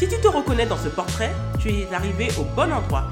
Si tu te reconnais dans ce portrait, tu es arrivé au bon endroit.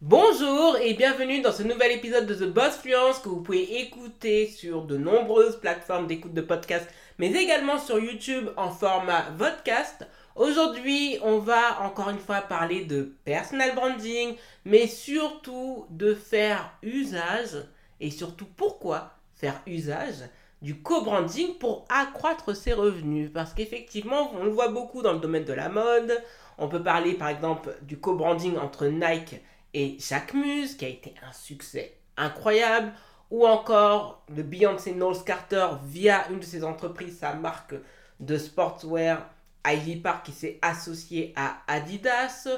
Bonjour et bienvenue dans ce nouvel épisode de The Boss Fluence que vous pouvez écouter sur de nombreuses plateformes d'écoute de podcasts, mais également sur YouTube en format podcast. Aujourd'hui, on va encore une fois parler de personal branding, mais surtout de faire usage, et surtout pourquoi faire usage du co-branding pour accroître ses revenus. Parce qu'effectivement, on le voit beaucoup dans le domaine de la mode. On peut parler par exemple du co-branding entre Nike et Jacques Muse, qui a été un succès incroyable. Ou encore de Beyoncé Knowles Carter via une de ses entreprises, sa marque de sportswear Ivy Park qui s'est associé à Adidas.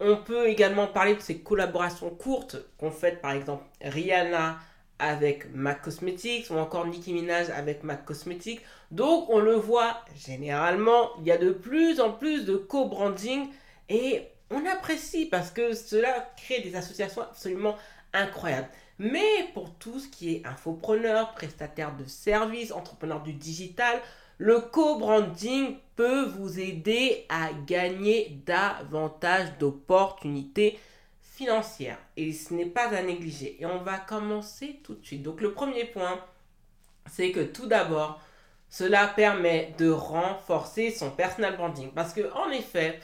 On peut également parler de ces collaborations courtes qu'ont faites par exemple Rihanna avec MAC Cosmetics ou encore Nicki Minaj avec MAC Cosmetics. Donc on le voit généralement, il y a de plus en plus de co-branding et on apprécie parce que cela crée des associations absolument incroyables. Mais pour tout ce qui est infopreneur, prestataire de services, entrepreneur du digital, le co-branding peut vous aider à gagner davantage d'opportunités financières. Et ce n'est pas à négliger. Et on va commencer tout de suite. Donc le premier point, c'est que tout d'abord, cela permet de renforcer son personal branding. Parce que en effet,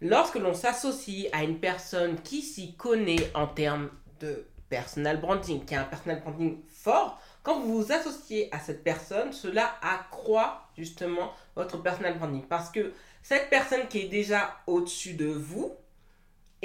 lorsque l'on s'associe à une personne qui s'y connaît en termes de personal branding, qui a un personal branding fort, quand vous vous associez à cette personne, cela accroît justement votre personal branding. Parce que cette personne qui est déjà au-dessus de vous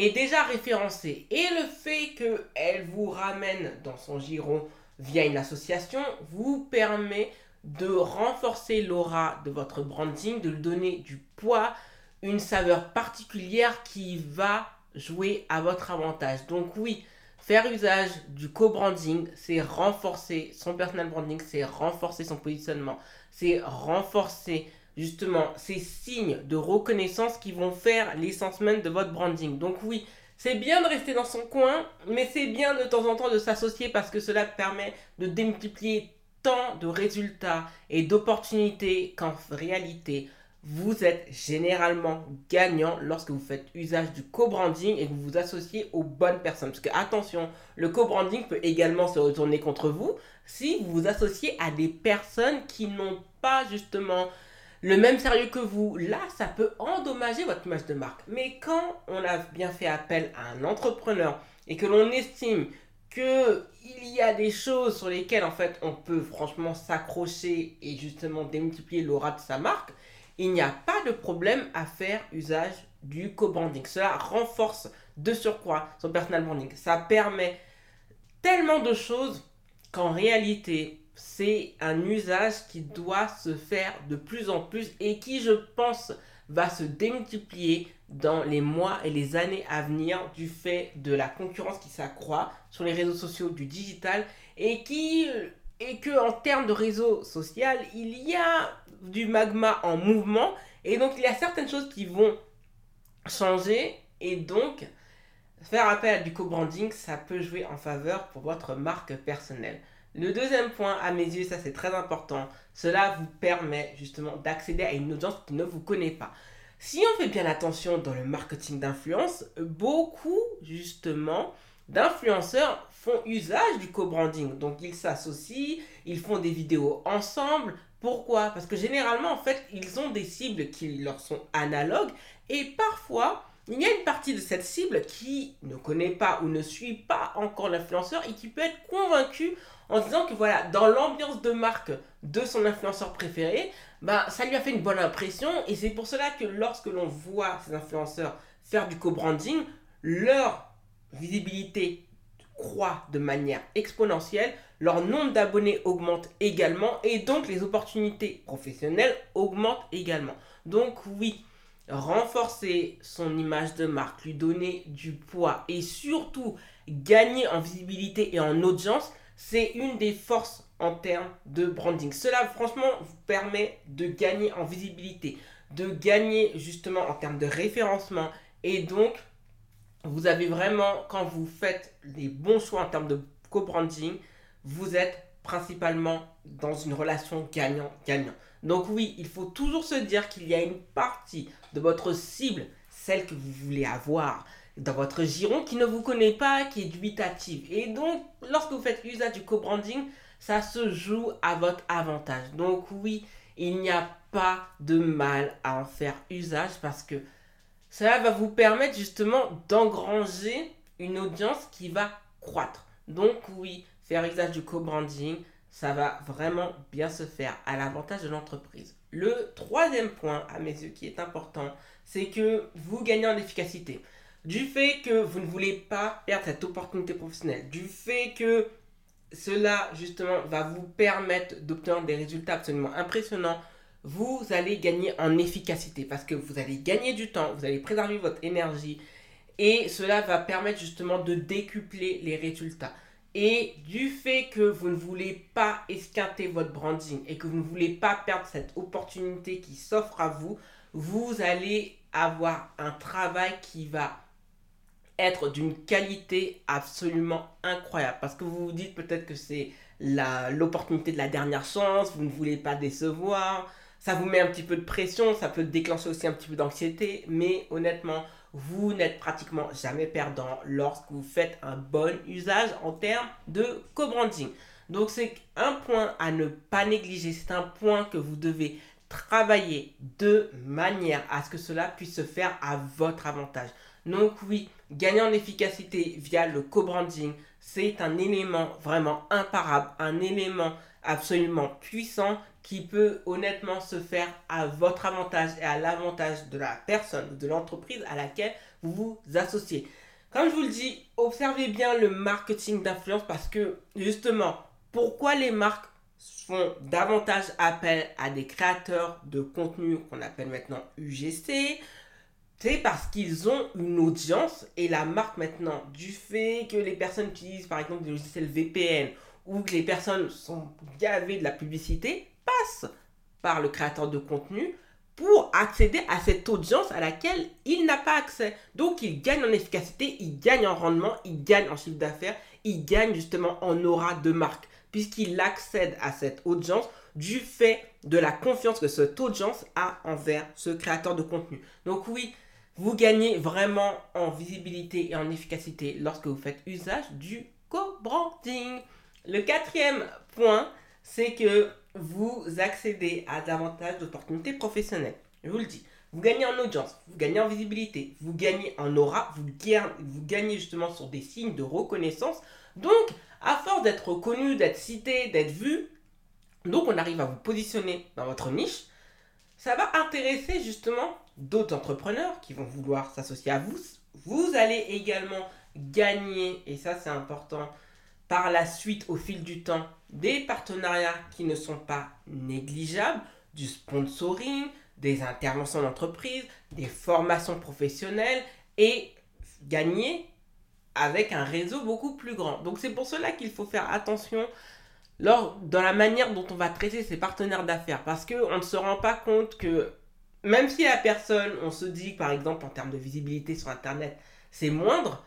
est déjà référencée. Et le fait qu'elle vous ramène dans son giron via une association vous permet de renforcer l'aura de votre branding, de lui donner du poids, une saveur particulière qui va jouer à votre avantage. Donc oui, Faire usage du co-branding, c'est renforcer son personal branding, c'est renforcer son positionnement, c'est renforcer justement ces signes de reconnaissance qui vont faire l'essence même de votre branding. Donc oui, c'est bien de rester dans son coin, mais c'est bien de temps en temps de s'associer parce que cela permet de démultiplier tant de résultats et d'opportunités qu'en réalité, vous êtes généralement gagnant lorsque vous faites usage du co-branding et que vous vous associez aux bonnes personnes. Parce que attention, le co-branding peut également se retourner contre vous si vous vous associez à des personnes qui n'ont pas justement le même sérieux que vous. Là, ça peut endommager votre image de marque. Mais quand on a bien fait appel à un entrepreneur et que l'on estime que il y a des choses sur lesquelles en fait on peut franchement s'accrocher et justement démultiplier l'aura de sa marque, il n'y a pas de problème à faire usage du co-branding. Cela renforce de surcroît son personal branding. Ça permet tellement de choses qu'en réalité, c'est un usage qui doit se faire de plus en plus et qui, je pense, va se démultiplier dans les mois et les années à venir du fait de la concurrence qui s'accroît sur les réseaux sociaux du digital et qui que en termes de réseau social, il y a du magma en mouvement et donc il y a certaines choses qui vont changer et donc faire appel à du co-branding, ça peut jouer en faveur pour votre marque personnelle. Le deuxième point, à mes yeux, ça c'est très important, cela vous permet justement d'accéder à une audience qui ne vous connaît pas. Si on fait bien attention dans le marketing d'influence, beaucoup justement d'influenceurs font usage du co-branding. Donc ils s'associent, ils font des vidéos ensemble. Pourquoi? Parce que généralement, en fait, ils ont des cibles qui leur sont analogues et parfois, il y a une partie de cette cible qui ne connaît pas ou ne suit pas encore l'influenceur et qui peut être convaincue en disant que voilà, dans l'ambiance de marque de son influenceur préféré, bah, ça lui a fait une bonne impression et c'est pour cela que lorsque l'on voit ces influenceurs faire du co-branding, leur visibilité croît de manière exponentielle, leur nombre d'abonnés augmente également et donc les opportunités professionnelles augmentent également. Donc oui, renforcer son image de marque, lui donner du poids et surtout gagner en visibilité et en audience, c'est une des forces en termes de branding. Cela franchement vous permet de gagner en visibilité, de gagner justement en termes de référencement et donc vous avez vraiment, quand vous faites les bons choix en termes de co-branding, vous êtes principalement dans une relation gagnant-gagnant. Donc oui, il faut toujours se dire qu'il y a une partie de votre cible, celle que vous voulez avoir dans votre giron, qui ne vous connaît pas, qui est dubitative. Et donc, lorsque vous faites usage du co-branding, ça se joue à votre avantage. Donc oui, il n'y a pas de mal à en faire usage parce que cela va vous permettre justement d'engranger une audience qui va croître. Donc oui, faire usage du co-branding, ça va vraiment bien se faire à l'avantage de l'entreprise. Le troisième point, à mes yeux, qui est important, c'est que vous gagnez en efficacité. Du fait que vous ne voulez pas perdre cette opportunité professionnelle, du fait que cela, justement, va vous permettre d'obtenir des résultats absolument impressionnants, vous allez gagner en efficacité. Parce que vous allez gagner du temps, vous allez préserver votre énergie. Et cela va permettre justement de décupler les résultats. Et du fait que vous ne voulez pas esquinter votre branding et que vous ne voulez pas perdre cette opportunité qui s'offre à vous, vous allez avoir un travail qui va être d'une qualité absolument incroyable. Parce que vous vous dites peut-être que c'est l'opportunité de la dernière chance, vous ne voulez pas décevoir, ça vous met un petit peu de pression, ça peut déclencher aussi un petit peu d'anxiété, mais honnêtement, vous n'êtes pratiquement jamais perdant lorsque vous faites un bon usage en termes de co-branding. Donc c'est un point à ne pas négliger, c'est un point que vous devez travailler de manière à ce que cela puisse se faire à votre avantage. Donc oui, gagner en efficacité via le co-branding, c'est un élément vraiment imparable, un élément absolument puissant qui peut honnêtement se faire à votre avantage et à l'avantage de la personne, de l'entreprise à laquelle vous vous associez. Comme je vous le dis, observez bien le marketing d'influence parce que justement, pourquoi les marques font davantage appel à des créateurs de contenu qu'on appelle maintenant UGC, c'est parce qu'ils ont une audience et la marque maintenant, du fait que les personnes utilisent par exemple des logiciels VPN ou que les personnes sont gavées de la publicité, passent par le créateur de contenu pour accéder à cette audience à laquelle il n'a pas accès. Donc il gagne en efficacité, il gagne en rendement, il gagne en chiffre d'affaires, il gagne justement en aura de marque, puisqu'il accède à cette audience du fait de la confiance que cette audience a envers ce créateur de contenu. Donc oui, vous gagnez vraiment en visibilité et en efficacité lorsque vous faites usage du co-branding. Le quatrième point, c'est que vous accédez à davantage d'opportunités professionnelles. Je vous le dis. Vous gagnez en audience, vous gagnez en visibilité, vous gagnez en aura, vous gagnez, justement sur des signes de reconnaissance. Donc, à force d'être reconnu, d'être cité, d'être vu, donc on arrive à vous positionner dans votre niche. Ça va intéresser justement d'autres entrepreneurs qui vont vouloir s'associer à vous. Vous allez également gagner, et ça c'est important, par la suite, au fil du temps, des partenariats qui ne sont pas négligeables, du sponsoring, des interventions d'entreprise, des formations professionnelles et gagner avec un réseau beaucoup plus grand. Donc c'est pour cela qu'il faut faire attention lors, dans la manière dont on va traiter ses partenaires d'affaires parce qu'on ne se rend pas compte que même si la personne, on se dit par exemple en termes de visibilité sur Internet, c'est moindre,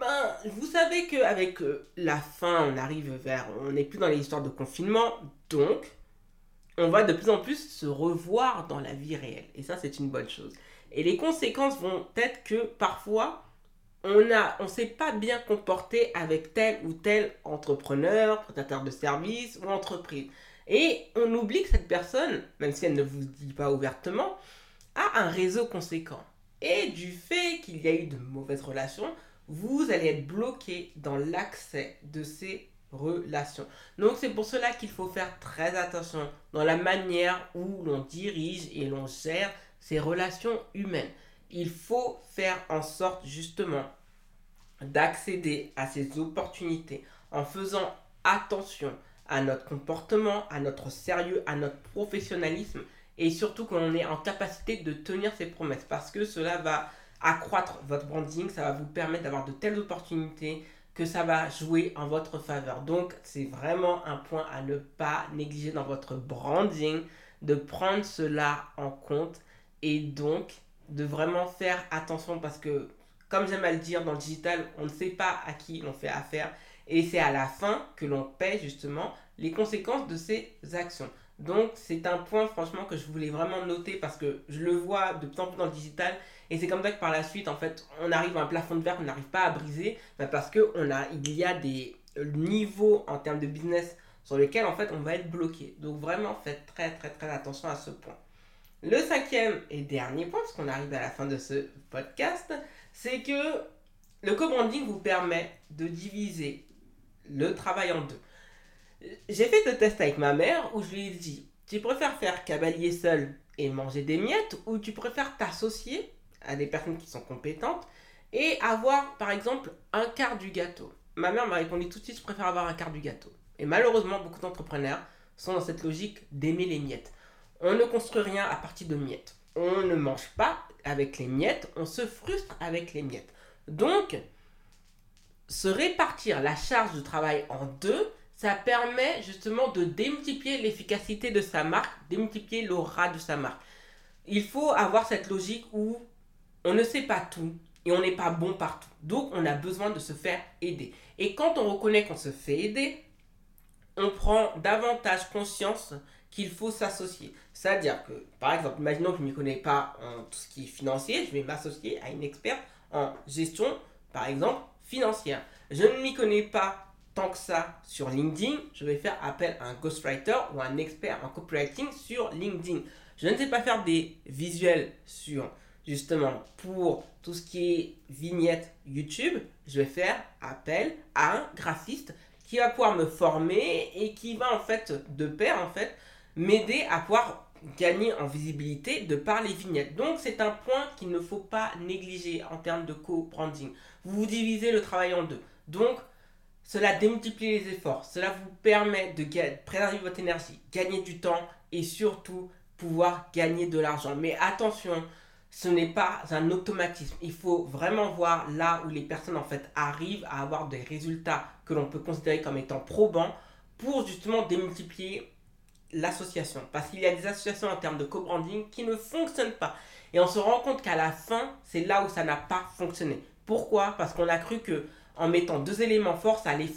ben, vous savez qu'avec euh, la fin, on arrive vers. On n'est plus dans les histoires de confinement, donc on va de plus en plus se revoir dans la vie réelle. Et ça, c'est une bonne chose. Et les conséquences vont être que parfois, on ne on s'est pas bien comporté avec tel ou tel entrepreneur, prestataire de service ou entreprise. Et on oublie que cette personne, même si elle ne vous dit pas ouvertement, a un réseau conséquent. Et du fait qu'il y a eu de mauvaises relations, vous allez être bloqué dans l'accès de ces relations. Donc c'est pour cela qu'il faut faire très attention dans la manière où l'on dirige et l'on gère ces relations humaines. Il faut faire en sorte justement d'accéder à ces opportunités en faisant attention à notre comportement, à notre sérieux, à notre professionnalisme et surtout qu'on est en capacité de tenir ses promesses parce que cela va accroître votre branding, ça va vous permettre d'avoir de telles opportunités que ça va jouer en votre faveur. Donc c'est vraiment un point à ne pas négliger dans votre branding, de prendre cela en compte et donc de vraiment faire attention parce que comme j'aime à le dire dans le digital, on ne sait pas à qui l'on fait affaire et c'est à la fin que l'on paie justement les conséquences de ces actions. Donc c'est un point franchement que je voulais vraiment noter parce que je le vois de plus en plus dans le digital et c'est comme ça que par la suite en fait on arrive à un plafond de verre qu'on n'arrive pas à briser bah, parce que on a, il y a des niveaux en termes de business sur lesquels en fait on va être bloqué. Donc vraiment faites très très très attention à ce point. Le cinquième et dernier point, parce qu'on arrive à la fin de ce podcast, c'est que le co-branding vous permet de diviser le travail en deux j'ai fait ce test avec ma mère où je lui ai dit Tu préfères faire cavalier seul et manger des miettes ou tu préfères t'associer à des personnes qui sont compétentes et avoir par exemple un quart du gâteau? Ma mère m'a répondu tout de suite Je préfère avoir un quart du gâteau. Et malheureusement, beaucoup d'entrepreneurs sont dans cette logique d'aimer les miettes. On ne construit rien à partir de miettes. On ne mange pas avec les miettes, on se frustre avec les miettes. Donc, se répartir la charge de travail en deux, ça permet justement de démultiplier l'efficacité de sa marque, démultiplier l'aura de sa marque. Il faut avoir cette logique où on ne sait pas tout et on n'est pas bon partout. Donc on a besoin de se faire aider. Et quand on reconnaît qu'on se fait aider, on prend davantage conscience qu'il faut s'associer. C'est-à-dire que, par exemple, imaginons que je ne m'y connais pas en tout ce qui est financier, je vais m'associer à une experte en gestion, par exemple, financière. Je ne m'y connais pas tant que ça sur LinkedIn, je vais faire appel à un ghostwriter ou un expert en copywriting sur LinkedIn. Je ne sais pas faire des visuels sur justement pour tout ce qui est vignette YouTube, je vais faire appel à un graphiste qui va pouvoir me former et qui va en fait de pair en fait m'aider à pouvoir gagner en visibilité de par les vignettes. Donc c'est un point qu'il ne faut pas négliger en termes de co-branding. Vous divisez le travail en deux. Donc cela démultiplie les efforts. Cela vous permet de préserver votre énergie, gagner du temps et surtout pouvoir gagner de l'argent. Mais attention, ce n'est pas un automatisme. Il faut vraiment voir là où les personnes en fait arrivent à avoir des résultats que l'on peut considérer comme étant probants pour justement démultiplier l'association. Parce qu'il y a des associations en termes de co-branding qui ne fonctionnent pas. Et on se rend compte qu'à la fin, c'est là où ça n'a pas fonctionné. Pourquoi? Parce qu'on a cru que en mettant deux éléments forts, ça allait,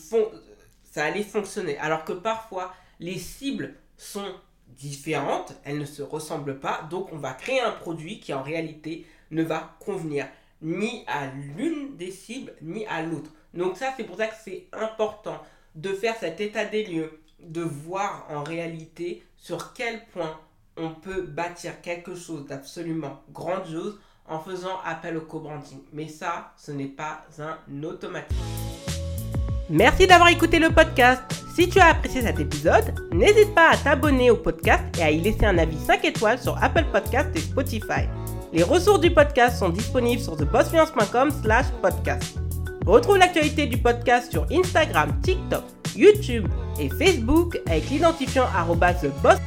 ça allait fonctionner. Alors que parfois, les cibles sont différentes, elles ne se ressemblent pas, donc on va créer un produit qui en réalité ne va convenir ni à l'une des cibles ni à l'autre. Donc ça, c'est pour ça que c'est important de faire cet état des lieux, de voir en réalité sur quel point on peut bâtir quelque chose d'absolument grandiose en faisant appel au co-branding. Mais ça, ce n'est pas un automatisme. Merci d'avoir écouté le podcast. Si tu as apprécié cet épisode, n'hésite pas à t'abonner au podcast et à y laisser un avis 5 étoiles sur Apple Podcast et Spotify. Les ressources du podcast sont disponibles sur thebossfluence.com slash podcast. Retrouve l'actualité du podcast sur Instagram, TikTok, YouTube et Facebook avec l'identifiant arroba theboss